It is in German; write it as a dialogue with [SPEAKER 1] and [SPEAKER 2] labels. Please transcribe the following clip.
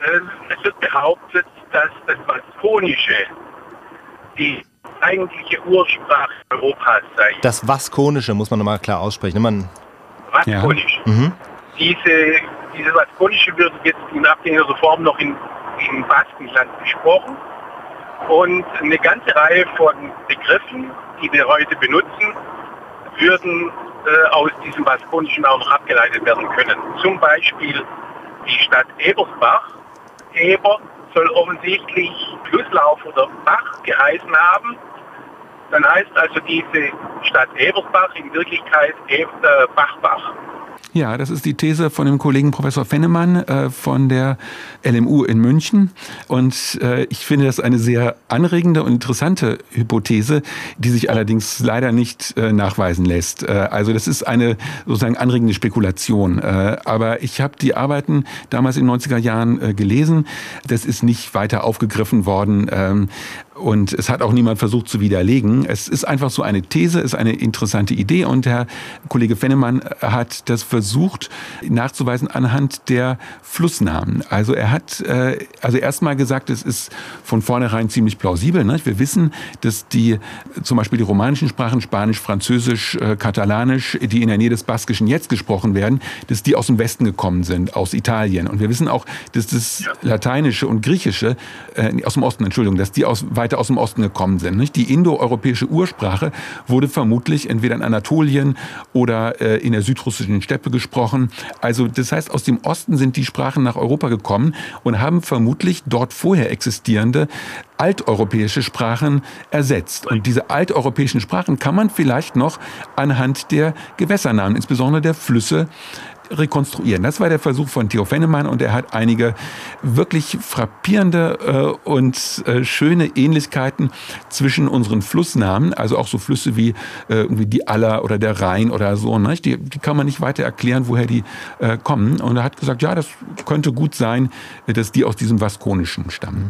[SPEAKER 1] äh, es wird behauptet, dass das Vaskonische die eigentliche Ursprache Europas sei.
[SPEAKER 2] Das Vaskonische muss man nochmal klar aussprechen. Man
[SPEAKER 1] Vaskonisch. Ja. Mhm. Diese, diese Vaskonische wird jetzt in abgängiger Form noch in, in Baskenland gesprochen. Und eine ganze Reihe von Begriffen, die wir heute benutzen, würden äh, aus diesem Vaskonischen auch noch abgeleitet werden können. Zum Beispiel die Stadt Ebersbach. Eber soll offensichtlich Flusslauf oder Bach geheißen haben. Dann heißt also diese Stadt Ebersbach in Wirklichkeit äh, Bachbach.
[SPEAKER 3] Ja, das ist die These von dem Kollegen Professor Fennemann äh, von der LMU in München. Und äh, ich finde das eine sehr anregende und interessante Hypothese, die sich allerdings leider nicht äh, nachweisen lässt. Also das ist eine sozusagen anregende Spekulation. Aber ich habe die Arbeiten damals in den 90er Jahren gelesen. Das ist nicht weiter aufgegriffen worden. Ähm, und es hat auch niemand versucht zu widerlegen. Es ist einfach so eine These, ist eine interessante Idee. Und Herr Kollege Fennemann hat das versucht nachzuweisen anhand der Flussnamen. Also er hat äh, also erstmal gesagt, es ist von vornherein ziemlich plausibel. Ne? Wir wissen, dass die zum Beispiel die romanischen Sprachen, Spanisch, Französisch, äh, Katalanisch, die in der Nähe des Baskischen jetzt gesprochen werden, dass die aus dem Westen gekommen sind, aus Italien. Und wir wissen auch, dass das Lateinische und Griechische, äh, aus dem Osten, Entschuldigung, dass die aus weit weiter aus dem Osten gekommen sind. Nicht? Die indoeuropäische Ursprache wurde vermutlich entweder in Anatolien oder äh, in der südrussischen Steppe gesprochen. Also das heißt, aus dem Osten sind die Sprachen nach Europa gekommen und haben vermutlich dort vorher existierende alteuropäische Sprachen ersetzt. Und diese alteuropäischen Sprachen kann man vielleicht noch anhand der Gewässernamen, insbesondere der Flüsse, rekonstruieren. Das war der Versuch von Theo Fennemann und er hat einige wirklich frappierende äh, und äh, schöne Ähnlichkeiten zwischen unseren Flussnamen, also auch so Flüsse wie äh, irgendwie die Aller oder der Rhein oder so, ne? die, die kann man nicht weiter erklären, woher die äh, kommen. Und er hat gesagt, ja, das könnte gut sein, dass die aus diesem Vaskonischen stammen.